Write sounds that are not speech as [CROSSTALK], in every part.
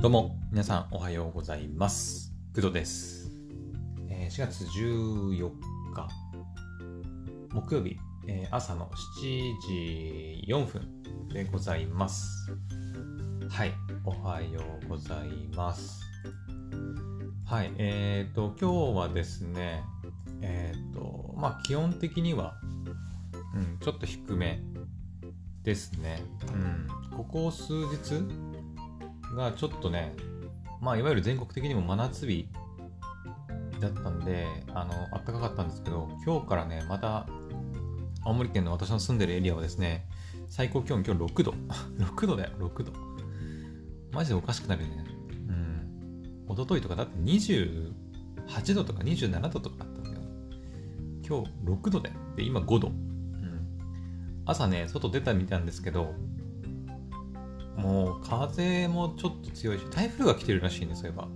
どうも、皆さんおはようございます。工藤です。えー4月14日、木曜日、えー朝の7時4分でございます。はい、おはようございます。はい、えっ、と、今日はですね、えっ、と、まあ、基本的には、うん、ちょっと低めですね。うん、ここ数日、がちょっとね、まあ、いわゆる全国的にも真夏日だったんで、あの、暖かかったんですけど、今日からね、また、青森県の私の住んでるエリアはですね、最高気温今日6度。[LAUGHS] 6度だよ、6度。マジでおかしくなるよね。うん。一昨日とかだって28度とか27度とかあったんだよ。今日6度だよ。で、今5度。うん。朝ね、外出たみたいなんですけど、もう風もちょっと強いし、台風が来てるらしいんです、そういえば。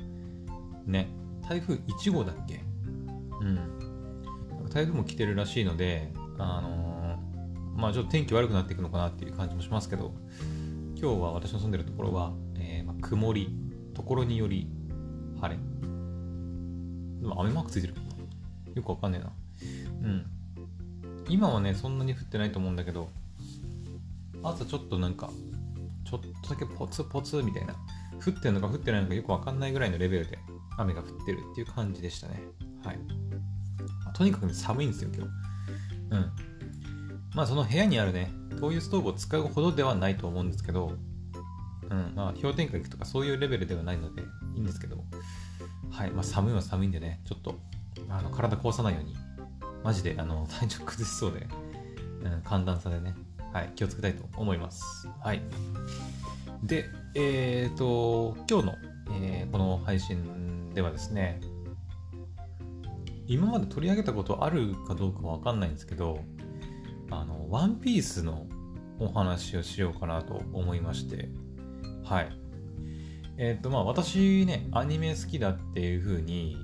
ね。台風1号だっけ？うん。台風も来てるらしいので、あのーまあちょっと天気悪くなっていくのかなっていう感じもしますけど、今日は私の住んでるところは、えーまあ、曇り、ところにより晴れ。でも雨マークついてるよくわかんねえな。うん。今はね、そんなに降ってないと思うんだけど、朝ちょっとなんか、ちょっとだけポツポツみたいな、降ってるのか降ってないのかよくわかんないぐらいのレベルで雨が降ってるっていう感じでしたね。はい。とにかくね寒いんですよ、今日。うん。まあその部屋にあるね、灯油ストーブを使うほどではないと思うんですけど、うん、まあ氷点下行くとかそういうレベルではないのでいいんですけど、はい、まあ寒いは寒いんでね、ちょっとあの体壊さないように、マジであの体調崩しそうで、うん、寒暖差でね、はい、気をつけたいと思います。はい。で、えっ、と、今日の、えーこの配信ではですね、今まで取り上げたことあるかどうかわかんないんですけど、あの、ワンピースのお話をしようかなと思いまして、はい。えっ、と、まあ私ね、アニメ好きだっていう風に、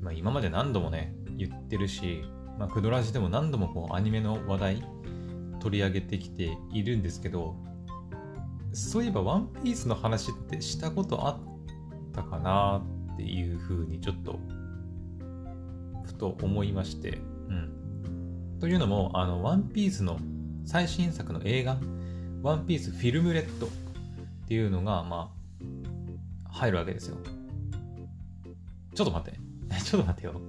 まあ今まで何度もね、言ってるし、まあクドラジでも何度もこうアニメの話題取り上げてきているんですけど、そういえばワンピースの話ってしたことあったかなっていう風にちょっと、ふと思いまして、うん。というのも、あの、ワンピースの最新作の映画、ワンピースフィルムレッドっていうのが、まあ、入るわけですよ。ちょっと待って。[LAUGHS] ちょっと待ってよ。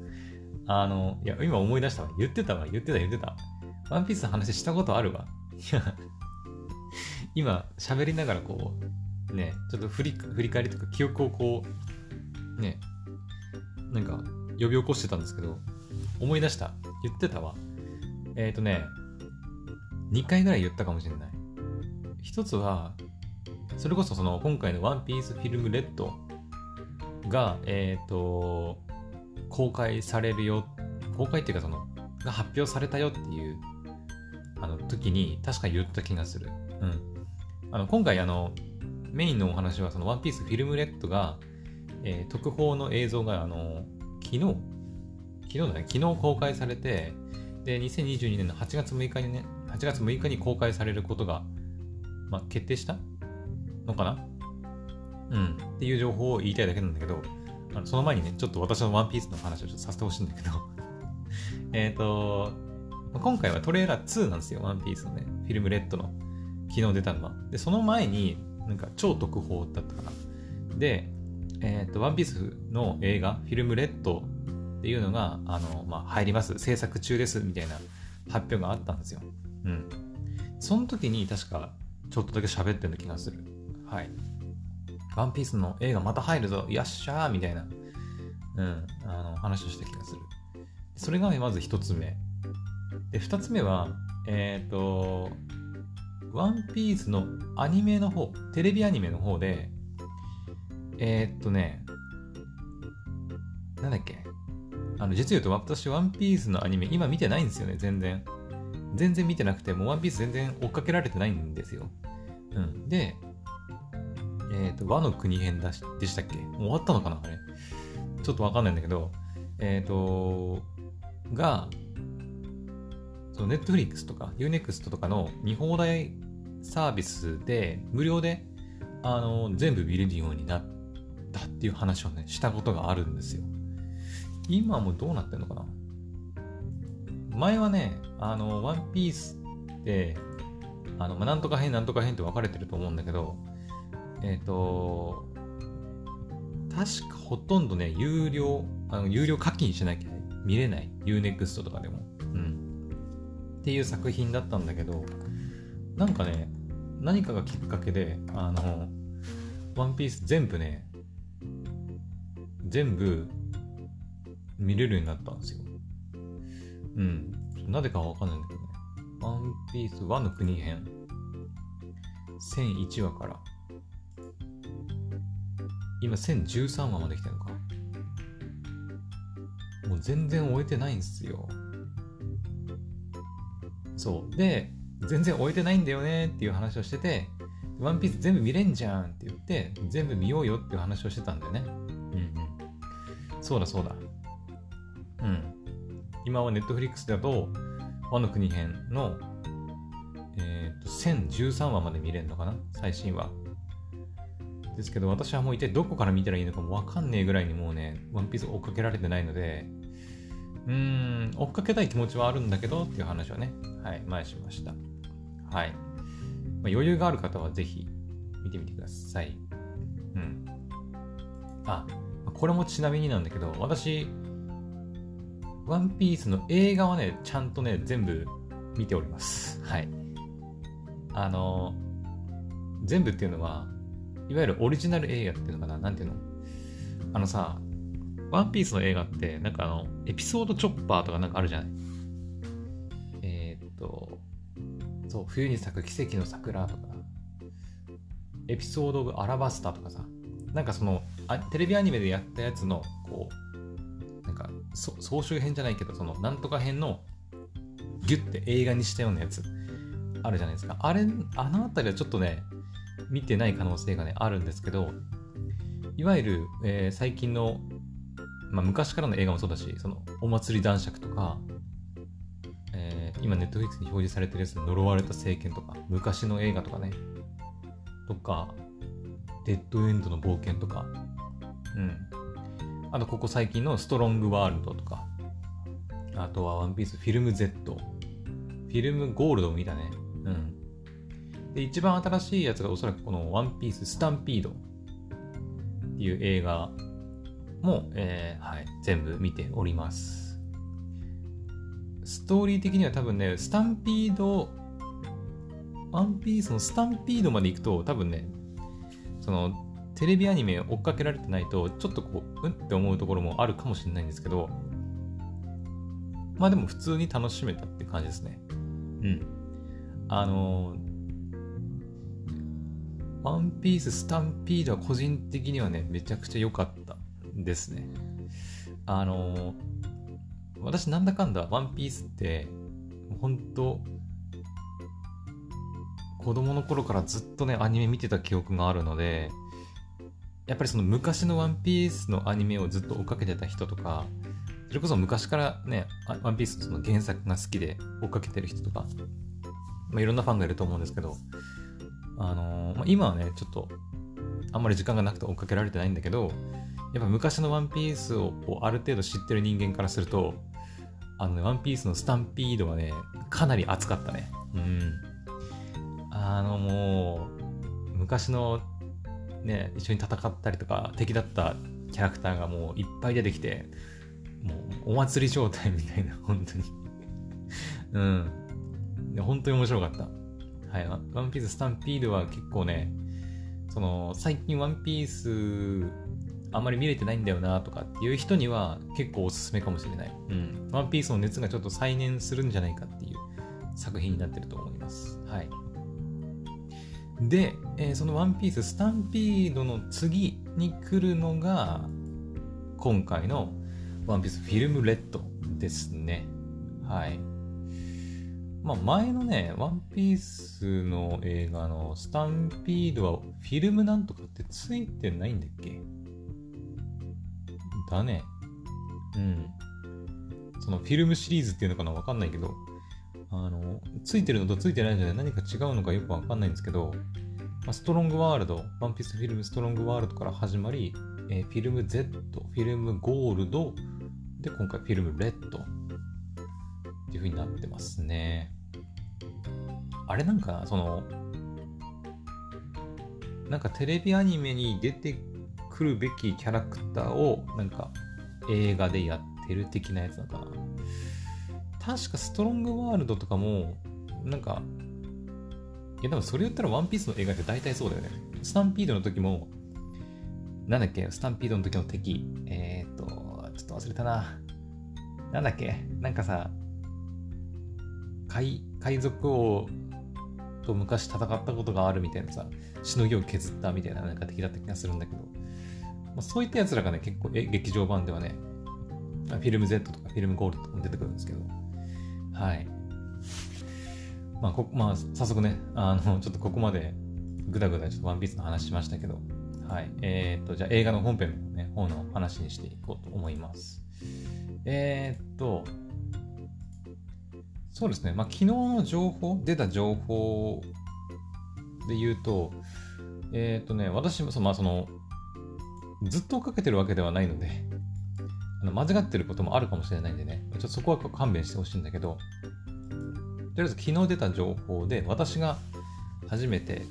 あの、いや、今思い出したわ。言ってたわ。言ってた、言ってた。ワンピースの話したことあるわ。いや、今、喋りながらこう、ね、ちょっと振り振り返りとか記憶をこう、ね、なんか呼び起こしてたんですけど、思い出した。言ってたわ。えっ、ー、とね、2回ぐらい言ったかもしれない。一つは、それこそその今回のワンピースフィルムレッドが、えっ、ー、と、公開されるよ、公開っていうかその、が発表されたよっていう、あの時に確か言った気がする。うん。あの、今回あの、メインのお話はそのワンピースフィルムレッドが、えー特報の映像があの、昨日、昨日だね、昨日公開されて、で、2022年の8月6日にね、8月6日に公開されることが、まあ、決定したのかな？うん。っていう情報を言いたいだけなんだけど、あのその前にね、ちょっと私のワンピースの話をちょっとさせてほしいんだけど、[LAUGHS] えっと、まあ今回はトレーラー2なんですよ、ワンピースのね、フィルムレッドの。昨日出たのは。で、その前に、なんか超特報だったかな。で、えっと、ワンピースの映画、フィルムレッドっていうのが、あの、まあ、入ります、制作中です、みたいな発表があったんですよ。うん。その時に確か、ちょっとだけ喋ってる気がする。はい。ワンピースの映画また入るぞ、よっしゃーみたいな、うん、あの、話をした気がする。それがまず一つ目。で、二つ目は、えっ、と、ワンピースのアニメの方、テレビアニメの方で、えーっとね、なんだっけあの、実言うと私、ワンピースのアニメ、今見てないんですよね、全然。全然見てなくて、もうワンピース全然追っかけられてないんですよ。うん。で、えーっと、和の国編だしでしたっけ？もう終わったのかなあれ。ちょっとわかんないんだけど、えーっと、が、ネットフリックスとか Unext とかの見放題サービスで無料であの全部見れるようになったっていう話をね、したことがあるんですよ。今もどうなってんのかな？前はね、あの、ワンピースって、あの、まあ、なんとか編、なんとか編って分かれてると思うんだけど、えっ、ー、と、確かほとんどね、有料、あの有料課金しなきゃ見れない。Unext とかでも。っていう作品だったんだけど、なんかね、何かがきっかけで、あの、ワンピース全部ね、全部見れるようになったんですよ。うん。なぜかわかんないんだけどね。ワンピース和の国編。1001話から今1013話まで来てるのか。もう全然終えてないんですよ。そう。で、全然終えてないんだよねっていう話をしてて、ワンピース全部見れんじゃんって言って、全部見ようよっていう話をしてたんだよね。うんうん。そうだそうだ。うん。今はネットフリックスだと、和の国編の、えっ、ー、と、1013話まで見れるのかな？最新話。ですけど、私はもう一体どこから見たらいいのかもわかんねえぐらいにもうね、ワンピース追っかけられてないので、うん、追っかけたい気持ちはあるんだけどっていう話はね、はい、前しました。はい。まあ、余裕がある方はぜひ見てみてください。うん。あ、これもちなみになんだけど、私、ワンピースの映画はね、ちゃんとね、全部見ております。はい。あの、全部っていうのは、いわゆるオリジナル映画っていうのかな？なんていうの？あのさ、ワンピースの映画って、なんかあの、エピソードチョッパーとかなんかあるじゃない？えー、っと、そう、冬に咲く奇跡の桜とか、エピソード・オブ・アラバスタとかさ、なんかそのあ、テレビアニメでやったやつの、こう、なんかそ、総集編じゃないけど、その、なんとか編の、ギュッて映画にしたようなやつ、あるじゃないですか。あれ、あのあたりはちょっとね、見てない可能性がね、あるんですけど、いわゆる、えー、最近の、まあ、昔からの映画もそうだし、その、お祭り男爵とか、えー、今、ネットフリックスに表示されてるやつの呪われた聖剣とか、昔の映画とかね、とか、デッドエンドの冒険とか、うん。あと、ここ最近のストロングワールドとか、あとはワンピースフィルム Z、フィルムゴールドも見たね。うん。で、一番新しいやつがおそらくこのワンピーススタンピードっていう映画も、えー、はい、全部見ております。ストーリー的には多分ね、スタンピード、ワンピースのスタンピードまで行くと多分ね、そのテレビアニメ追っかけられてないと、ちょっとこう、うんって思うところもあるかもしれないんですけど、まあでも普通に楽しめたって感じですね。うん。あの、ワンピーススタンピードは個人的にはね、めちゃくちゃ良かったですね。あの、私なんだかんだワンピースって、本当子供の頃からずっとね、アニメ見てた記憶があるので、やっぱりその昔のワンピースのアニメをずっと追っかけてた人とか、それこそ昔からね、ワンピースその原作が好きで追っかけてる人とか、まあ、いろんなファンがいると思うんですけど、あのー、まあ、今はね、ちょっと、あんまり時間がなくて追っかけられてないんだけど、やっぱ昔のワンピースをある程度知ってる人間からすると、あのね、ワンピースのスタンピードはね、かなり熱かったね。うん。あのもう、昔のね、一緒に戦ったりとか、敵だったキャラクターがもういっぱい出てきて、もうお祭り状態みたいな、[LAUGHS] 本当にうん。本当に面白かった。はい、ワンピーススタンピードは結構ね、その、最近ワンピースあんまり見れてないんだよなとかっていう人には結構おすすめかもしれない。うん。ワンピースの熱がちょっと再燃するんじゃないかっていう作品になってると思います。はい。で、えー、そのワンピーススタンピードの次に来るのが、今回のワンピースフィルムレッドですね。はい。まあ、前のね、ワンピースの映画のスタンピードはフィルムなんとかってついてないんだっけ？だね。うん。そのフィルムシリーズっていうのかな？わかんないけど、あの、ついてるのとついてないので何か違うのかよくわかんないんですけど、まあ、ストロングワールド、ワンピースフィルムストロングワールドから始まり、えー、フィルム Z、フィルムゴールド、で、今回フィルムレッドっていう風になってますね。あれなんか、その、なんかテレビアニメに出てくるべきキャラクターを、なんか映画でやってる的なやつなのかな。確かストロングワールドとかも、なんか、いやでもそれ言ったらワンピースの映画って大体そうだよね。スタンピードの時も、なんだっけ、スタンピードの時の敵。えー、っと、ちょっと忘れたな。なんだっけ、なんかさ、海海賊王と昔戦ったことがあるみたいなさ、しのぎを削ったみたいななんか敵だった気がするんだけど、まあ、そういったやつらがね、結構え劇場版ではね、フィルム Z とかフィルムゴールドとかも出てくるんですけど、はい。まあ、こまあ、早速ね、あの、[LAUGHS] ちょっとここまでぐだぐだちょっとワンピースの話しましたけど、はい。えー、っと、じゃあ映画の本編のね、方の話にしていこうと思います。えー、っと、そうですね、まあ、昨日の情報、出た情報で言うと、えー、っとね、私もそ、まあ、その、ずっとかけてるわけではないので、あの間違ってることもあるかもしれないんでね、ちょっとそこは勘弁してほしいんだけど、とりあえず昨日出た情報で、私が初めて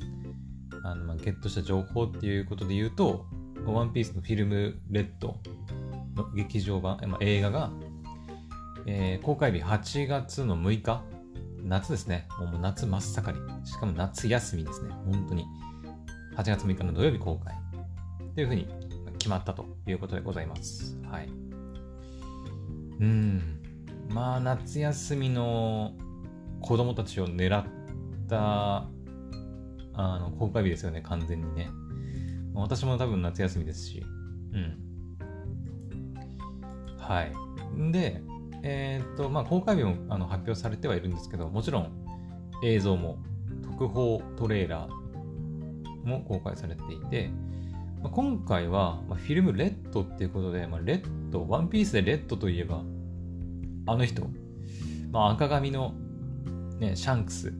あの、まあ、ゲットした情報っていうことで言うと、ワンピースのフィルムレッドの劇場版、まあ、映画が、えー、公開日8月の6日、夏ですね。もう夏真っ盛り。しかも夏休みですね。本当に。8月6日の土曜日公開。というふうに決まったということでございます。はい。うん。まあ、夏休みの子供たちを狙ったあの公開日ですよね、完全にね。私も多分夏休みですし。うん。はい。で、えー、っと、まあ、公開日もあの発表されてはいるんですけど、もちろん映像も特報トレーラーも公開されていて、まあ、今回は、まあ、フィルムレッドっていうことで、まあ、レッド、ワンピースでレッドといえば、あの人、まあ、赤髪のね、シャンクス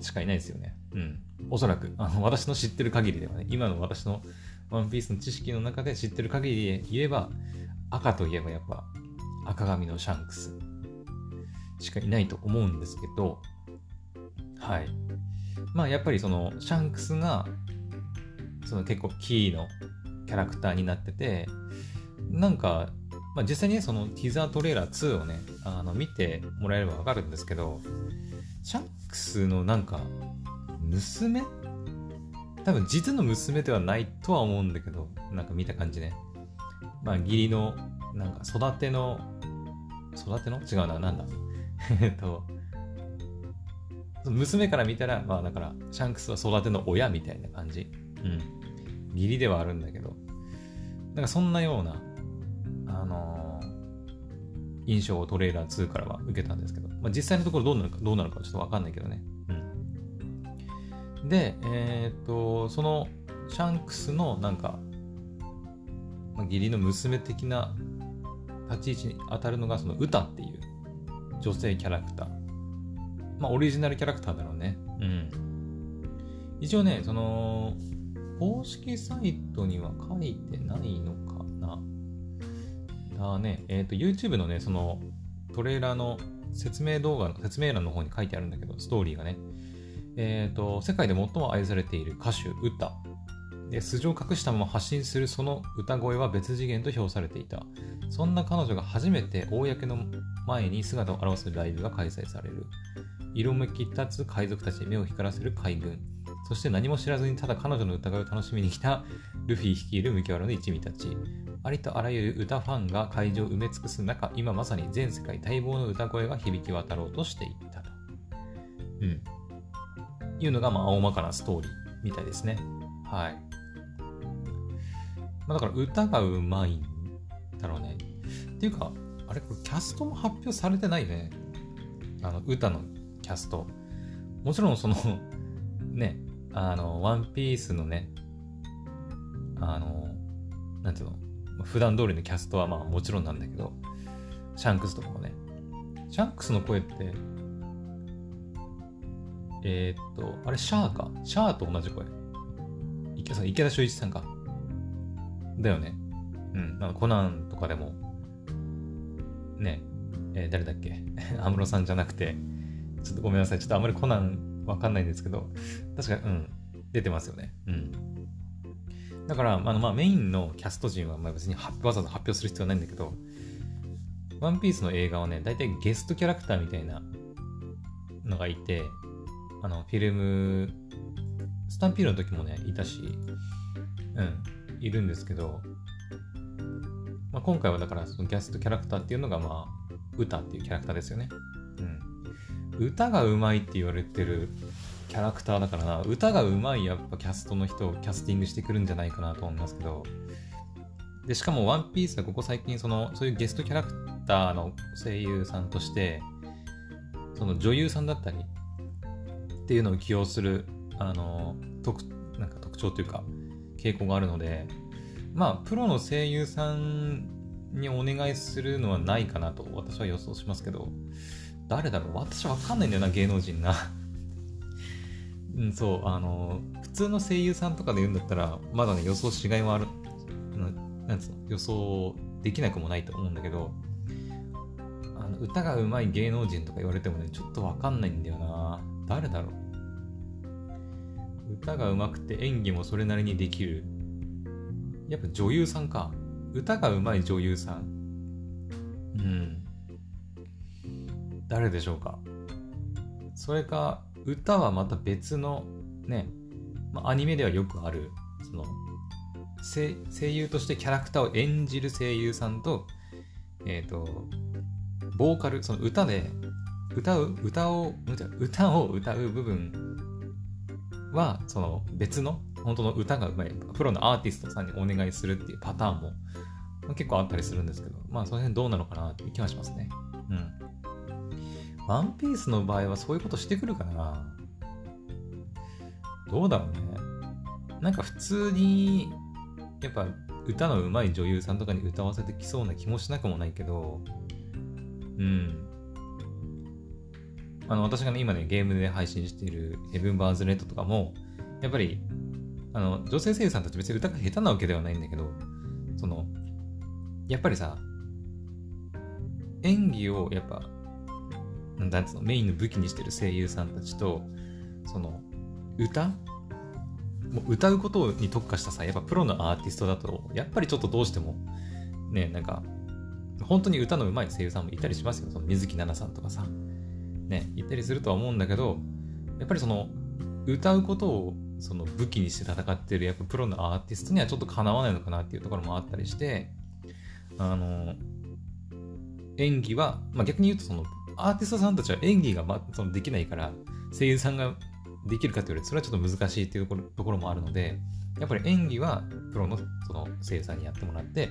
しかいないですよね。うん。おそらく、あの私の知ってる限りではね、今の私のワンピースの知識の中で知ってる限りで言えば、赤といえばやっぱ赤髪のシャンクスしかいないと思うんですけど、はい。まあやっぱりそのシャンクスがその結構キーのキャラクターになってて、なんかまあ、実際にね、そのティザートレーラー2をね、あの見てもらえればわかるんですけど、シャンクスのなんか、娘？多分実の娘ではないとは思うんだけど、なんか見た感じね。まあ、義理の、なんか育ての、育ての？違うな、なんだ。[LAUGHS] えっと、娘から見たら、まあだから、シャンクスは育ての親みたいな感じ。うん。義理ではあるんだけど、なんかそんなようなあのー、印象をトレーラー2からは受けたんですけど、まあ、実際のところどうなるか、どうなるかちょっとわかんないけどね。うん。で、えー、っと、そのシャンクスのなんか、まあ、義理の娘的な立ち位置に当たるのがその歌っていう女性キャラクター。まあ、オリジナルキャラクターだろうね。うん。一応ね、その、公式サイトには書いてないのかな？あね、えっ、ー、と、YouTube のね、そのトレーラーの説明動画の説明欄の方に書いてあるんだけど、ストーリーがね。えっ、ー、と、世界で最も愛されている歌手、歌。で、素性を隠したまま発信するその歌声は別次元と評されていた。そんな彼女が初めて公の前に姿を現すライブが開催される。色めき立つ海賊たちに目を光らせる海軍。そして何も知らずにただ彼女の歌声を楽しみに来たルフィ率いる麦わらの一味たち。ありとあらゆる歌ファンが会場を埋め尽くす中、今まさに全世界待望の歌声が響き渡ろうとしていったと。うん。いうのが、まあ、大まかなストーリーみたいですね。はい。まあ、だから歌がうまいんだろうね。っていうか、あれ、これキャストも発表されてないね。あの、歌のキャスト。もちろんそのね、あの、ワンピースのね、あの、なんていうの、普段通りのキャストはまあもちろんなんだけど、シャンクスとかもね。シャンクスの声って、えー、っと、あれ、シャアか？シャアと同じ声。池田池田修一さんか。だよね。うん。なんかコナンとかでも、ね、えー、誰だっけ？[LAUGHS] 安室さんじゃなくて、ちょっとごめんなさい。ちょっとあんまりコナンわかんないんですけど、確か、うん、出てますよね。うん。だから、あのまあ、メインのキャスト陣はまあ別にわざわざ発表する必要はないんだけど、ワンピースの映画はね、大体ゲストキャラクターみたいなのがいて、あの、フィルム、スタンピールの時もね、いたし、うん、いるんですけど、まあ、今回はだからそのゲストキャラクターっていうのが、まあ、歌っていうキャラクターですよね。歌がうまいって言われてるキャラクターだからな、歌がうまいやっぱキャストの人をキャスティングしてくるんじゃないかなと思いますけど、で、しかもワンピースはここ最近その、そういうゲストキャラクターの声優さんとして、その女優さんだったりっていうのを起用する、あの、特、なんか特徴というか、傾向があるので、まあ、プロの声優さんにお願いするのはないかなと私は予想しますけど、誰だろう？私わかんないんだよな、芸能人な。[LAUGHS] うん、そう、あの、普通の声優さんとかで言うんだったら、まだね、予想しがいはある、なんつうの、予想できなくもないと思うんだけど、あの歌が上手い芸能人とか言われてもね、ちょっとわかんないんだよな。誰だろう？歌が上手くて演技もそれなりにできる。やっぱ女優さんか。歌が上手い女優さん。うん。誰でしょうか？それか、歌はまた別の、ね、まあ、アニメではよくある、その、声優としてキャラクターを演じる声優さんと、えっ、ー、と、ボーカル、その歌で、歌う、歌を、歌を歌う部分は、その別の、本当の歌がうまい、プロのアーティストさんにお願いするっていうパターンも結構あったりするんですけど、まあその辺どうなのかなっていう気はしますね。うん。ワンピースの場合はそういうことしてくるかなどうだろうね。なんか普通に、やっぱ歌の上手い女優さんとかに歌わせてきそうな気もしなくもないけど、うん。あの、私がね、今ね、ゲームで配信しているヘブン・バーズ・レッドとかも、やっぱり、あの、女性声優さんたち別に歌が下手なわけではないんだけど、その、やっぱりさ、演技をやっぱ、なんつうの、メインの武器にしてる声優さんたちと、その、歌？もう歌うことに特化したさ、やっぱプロのアーティストだと、やっぱりちょっとどうしても、ね、なんか、本当に歌の上手い声優さんもいたりしますよ。その水木奈々さんとかさ。ね、いたりするとは思うんだけど、やっぱりその、歌うことをその武器にして戦ってるやっぱプロのアーティストにはちょっとかなわないのかなっていうところもあったりして、あの、演技は、まあ、逆に言うとそのアーティストさんたちは演技が、ま、そのできないから声優さんができるかというとそれはちょっと難しいっていうところもあるのでやっぱり演技はプロのその声優さんにやってもらって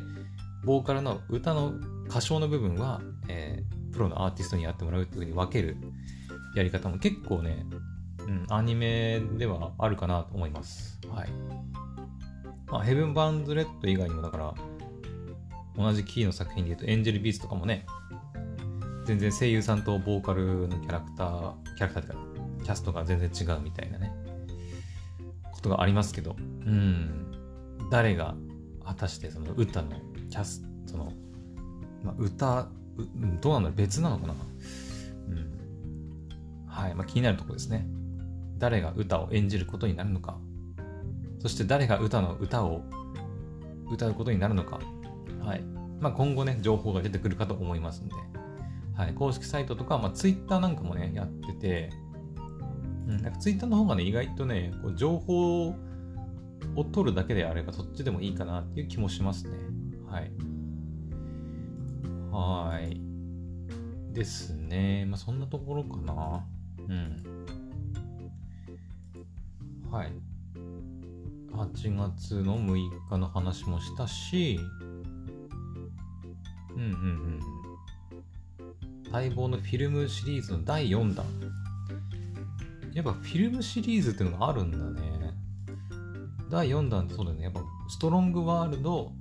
ボーカルの歌の歌唱の部分は、えー、プロのアーティストにやってもらうっていうふうに分けるやり方も結構ね、うん、アニメではあるかなと思います。はい。まあ、ヘブン・バンズ・レッド以外にもだから同じキーの作品で言うとエンジェル・ビースとかもね全然声優さんとボーカルのキャラクターキャラクターっていうかキャストが全然違うみたいなねことがありますけどうん。誰が果たしてその歌のキャスその、まあ、歌どうなんだろう別なのかな。うん。はい、まあ、気になるとこですね。誰が歌を演じることになるのか。そして誰が歌の歌を歌うことになるのか。はい。まあ、今後ね、情報が出てくるかと思いますんで、はい、公式サイトとか、まあ、Twitter なんかもね、やってて、うん、なんか Twitter の方がね、意外とね、こう情報を取るだけであれば、そっちでもいいかなっていう気もしますね。はい。はい。ですね。まあ、そんなところかな。うん。はい。8月の6日の話もしたし、うんうんうん。待望のフィルムシリーズの第4弾。やっぱフィルムシリーズっていうのがあるんだね。第4弾そうだよね。やっぱストロングワールド、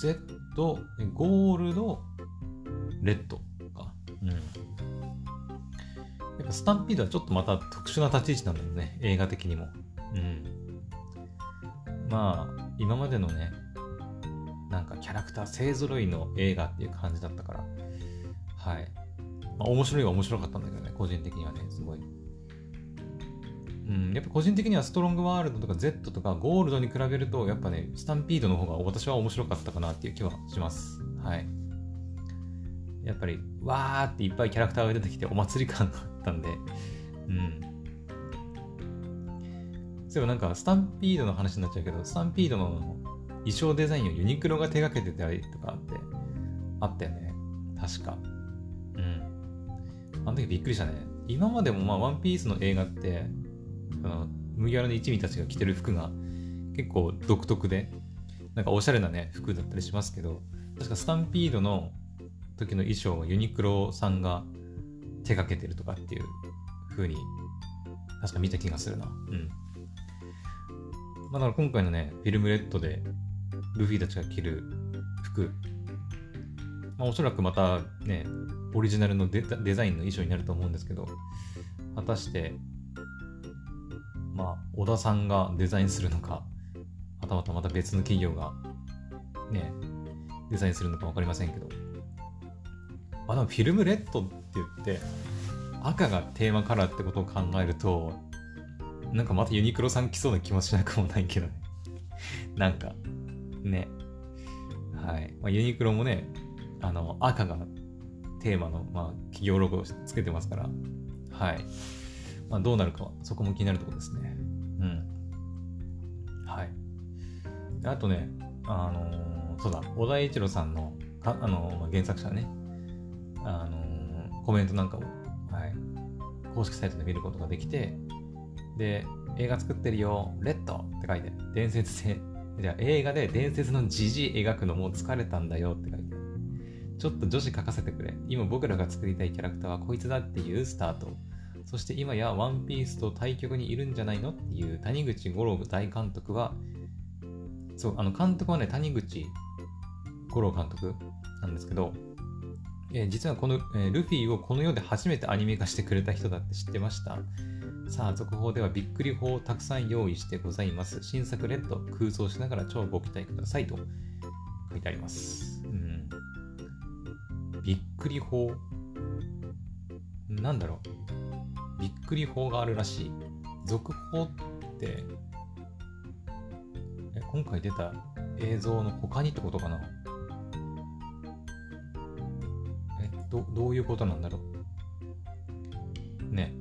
Z、ゴールド、レッドか。うん。やっぱスタンピードはちょっとまた特殊な立ち位置なんだよね、映画的にも。うん。まあ、今までのね、なんかキャラクター勢揃いの映画っていう感じだったから、はい。まあ、面白いは面白かったんだけどね、個人的にはね、すごい。うん、やっぱ個人的にはストロングワールドとか Z とかゴールドに比べると、やっぱね、スタンピードの方が私は面白かったかなっていう気はします。はい。やっぱり、わーっていっぱいキャラクターが出てきてお祭り感があったんで、うん。そういえばなんか、スタンピードの話になっちゃうけど、スタンピードの衣装デザインをユニクロが手掛けてたりとかってあったよね。確か。あの時びっくりしたね。今までもまあ、ワンピースの映画って、あの麦わらの一味たちが着てる服が結構独特で、なんかおしゃれなね、服だったりしますけど、確かスタンピードの時の衣装はユニクロさんが手掛けてるとかっていう風に、確か見た気がするな。うん。まあ、だから今回のね、フィルムレッドでルフィたちが着る服、まあ、おそらくまたね、オリジナルのデザインの衣装になると思うんですけど、果たして、まあ、小田さんがデザインするのか、はたまたまた別の企業がね、デザインするのか分かりませんけど、まあでもフィルムレッドって言って、赤がテーマカラーってことを考えると、なんかまたユニクロさん来そうな気もしなくもないけどね。なんか、ね。はい。まあ、ユニクロもね、あの、赤がテーマの、まあ、企業ロゴをつけてますから、はい。まあ、どうなるかは、そこも気になるところですね。うん。はい。あとね、あのー、そうだ、小田栄一郎さんの、かあのー、まあ、原作者ね、あのー、コメントなんかも、はい、公式サイトで見ることができて、で、映画作ってるよ、レッドって書いて、伝説で、じゃあ映画で伝説のジジイ描くのもう疲れたんだよって書いて、ちょっと女子書かせてくれ。今僕らが作りたいキャラクターはこいつだっていうスタート。そして今やワンピースと対局にいるんじゃないのっていう谷口五郎大監督は、そう、あの監督はね、谷口五郎監督なんですけど、えー、実はこの、えー、ルフィをこの世で初めてアニメ化してくれた人だって知ってましたさあ、続報ではびっくり法をたくさん用意してございます。新作レッド、空想しながら超ご期待くださいと書いてあります。びっくり法なんだろう。びっくり法があるらしい。続報って、え今回出た映像の他にってことかなどどういうことなんだろう。ね。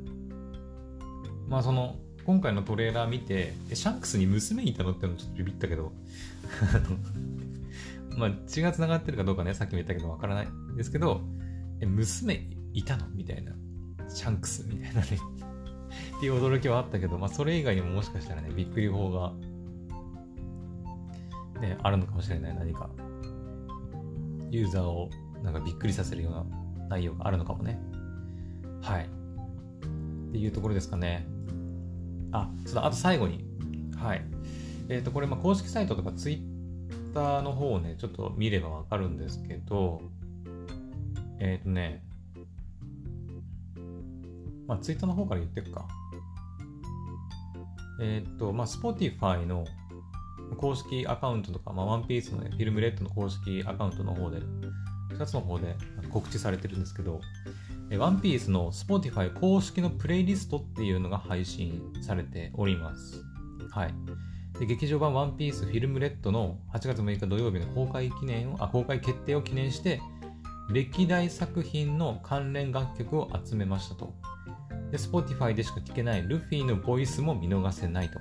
まあその、今回のトレーラー見て、シャンクスに娘いたのってのちょっとビビったけど、[LAUGHS] まあ血が繋がってるかどうかね、さっきも言ったけどわからないですけど、え、娘いたの？みたいな。シャンクスみたいなね [LAUGHS] っていう驚きはあったけど、まあそれ以外にももしかしたらね、びっくり法が、ね、あるのかもしれない何か。ユーザーをなんかびっくりさせるような内容があるのかもね。はい。っていうところですかね。あ、そうだ、あと最後に。はい。えっ、ー、と、これ、ま公式サイトとかツイッターの方をね、ちょっと見ればわかるんですけど、えっ、ー、とね、まあ、ツイッターの方から言ってくか。えっ、ー、と、まあ、Spotify の公式アカウントとか、まあ、ワンピースのね、フィルムレッドの公式アカウントの方で、2つの方で告知されてるんですけど、ワンピースの Spotify 公式のプレイリストっていうのが配信されております。はい。で劇場版ワンピースフィルムレッドの8月6日土曜日の公開記念を、あ、公開決定を記念して、歴代作品の関連楽曲を集めましたと。で、Spotify でしか聴けないルフィのボイスも見逃せないと。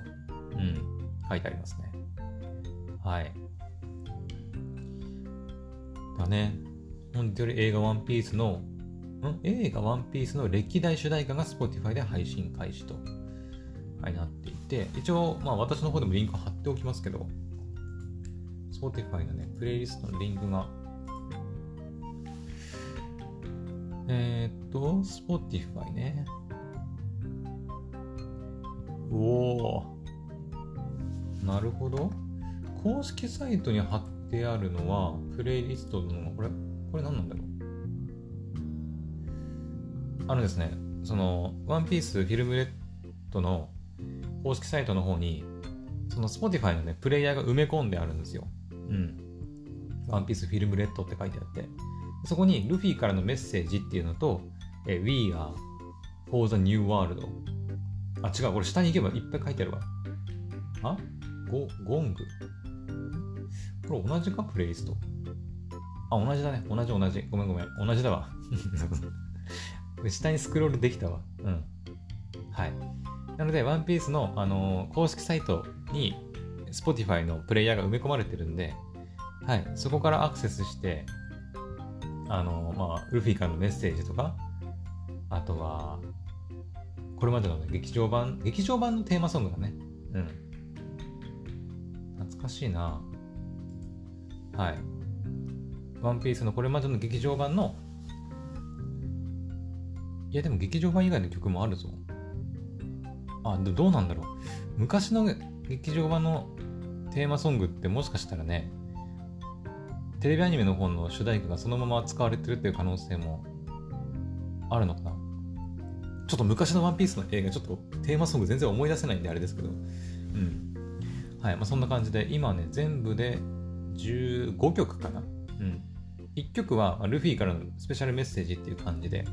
うん、書いてありますね。はい。だね。本当より映画ワンピースの、ん？映画ワンピースの歴代主題歌が Spotify で配信開始と、はい、なって、一応、まあ私の方でもリンク貼っておきますけど、Spotify のね、プレイリストのリンクが、えー、っと、Spotify ね。おおなるほど。公式サイトに貼ってあるのは、プレイリストの、これ、これ何なんだろうあのですね、その、ワンピースフィルムレッドの公式サイトの方に、その Spotify のね、プレイヤーが埋め込んであるんですよ。うん。ワンピースフィルムレッドって書いてあって。そこにルフィからのメッセージっていうのと、え We are for the new world あ、違う、これ下に行けばいっぱい書いてあるわ。あ？ゴゴング？これ同じか？プレイリスト。あ、同じだね。同じ同じ。ごめんごめん。同じだわ。[LAUGHS] 下にスクロールできたわ。うん。はい。なので、ワンピースの、あのー、公式サイトに Spotify のプレイヤーが埋め込まれてるんで、はい。そこからアクセスして、あのー、まあ、ルフィからのメッセージとか、あとは、これまでの、ね、劇場版、劇場版のテーマソングだね。うん。懐かしいなはい。ワンピースのこれまでの劇場版の、いやでも劇場版以外の曲もあるぞ。あ、どうなんだろう。昔の劇場版のテーマソングってもしかしたらね、テレビアニメの方の主題歌がそのまま使われてるっていう可能性もあるのかなちょっと昔のワンピースの映画、ちょっとテーマソング全然思い出せないんであれですけど、うん。はい、まあ、そんな感じで、今ね、全部で15曲かな。うん。1曲はルフィからのスペシャルメッセージっていう感じで、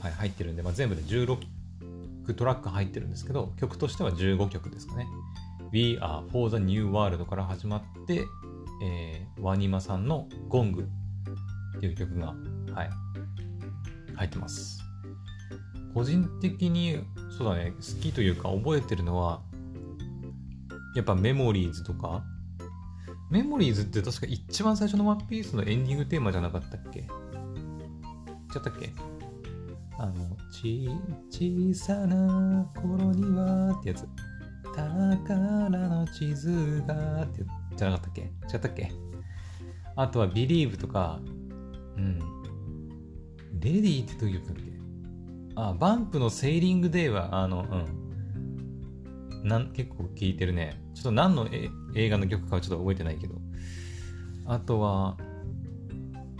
はい、入ってるんで、まあ、全部で16トラック入ってるんですけど、曲としては15曲ですかね。We are for the new world から始まって、えー、ワニマさんのゴングっていう曲が、はい、入ってます。個人的に、そうだね、好きというか覚えてるのは、やっぱメモリーズとか、メモリーズって確か一番最初のワンピースのエンディングテーマじゃなかったっけ？ちゃったっけ？あの、ち、小さな頃にはってやつ。宝の地図がってじゃなかったっけ？違ったっけ？あとは Believe とか、うん。レディーってどういう曲だっけ？あ、バンプのセーリングデーは、あの、うん。なん結構聴いてるね。ちょっと何の映画の曲かはちょっと覚えてないけど。あとは、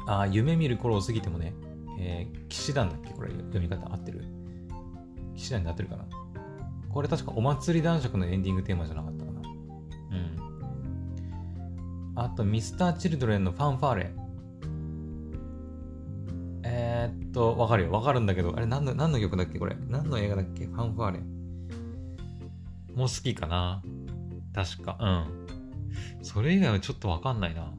あ、夢見る頃を過ぎてもね、えー、騎士団だっけ？これ読み方合ってる？騎士団になってるかな？これ確かお祭り男爵のエンディングテーマじゃなかったかなうん。あと、ミスター・チルドレンのファンファーレ。えー、っと、わかるよ。わかるんだけど、あれ何の、何の曲だっけこれ？何の映画だっけ？ファンファーレ。もう好きかな確か。うん。それ以外はちょっとわかんないな。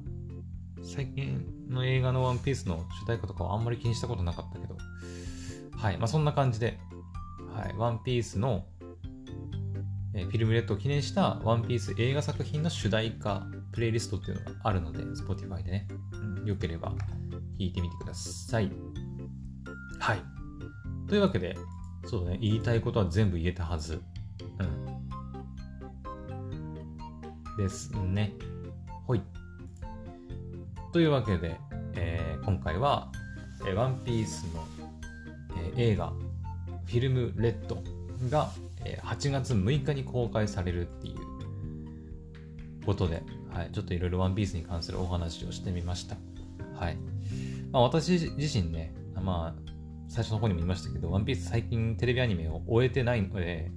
最近の映画のワンピースの主題歌とかはあんまり気にしたことなかったけど。はい。まあそんな感じで、はい。ワンピースの、えー、フィルムレッドを記念したワンピース映画作品の主題歌プレイリストっていうのがあるので、Spotify でね。うん、よければ聞いてみてください。はい。というわけで、そうだね。言いたいことは全部言えたはず。うん。ですね。ほい。というわけで、えー、今回は、えー、ワンピースの、えー、映画、フィルムレッドが、えー、8月6日に公開されるっていうことで、はい、ちょっといろいろワンピースに関するお話をしてみました。はい。まあ、私自身ね、まあ、最初の方にも言いましたけど、ワンピース最近テレビアニメを終えてないので、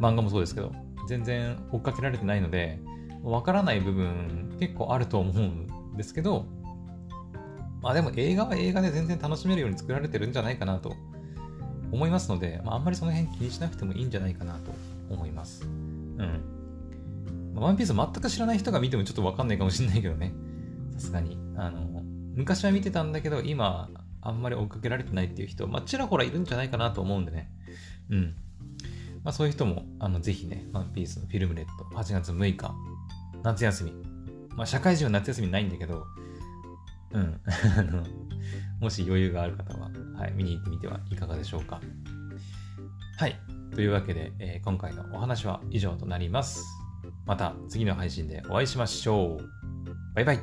漫画もそうですけど、全然追っかけられてないので、わからない部分結構あると思うんですけど、まあでも映画は映画で全然楽しめるように作られてるんじゃないかなと思いますので、まあ、あんまりその辺気にしなくてもいいんじゃないかなと思います。うん。ワンピース全く知らない人が見てもちょっとわかんないかもしれないけどね。さすがに。あの、昔は見てたんだけど、今、あんまり追っかけられてないっていう人、まあ、ちらほらいるんじゃないかなと思うんでね。うん。まあ、そういう人も、あの、ぜひね、ワンピースのフィルムレッド、8月6日、夏休み。まあ、社会人は夏休みないんだけど、うん。[LAUGHS] あのもし余裕がある方は、はい、見に行ってみてはいかがでしょうか。はい。というわけで、えー、今回のお話は以上となります。また次の配信でお会いしましょう。バイバイ。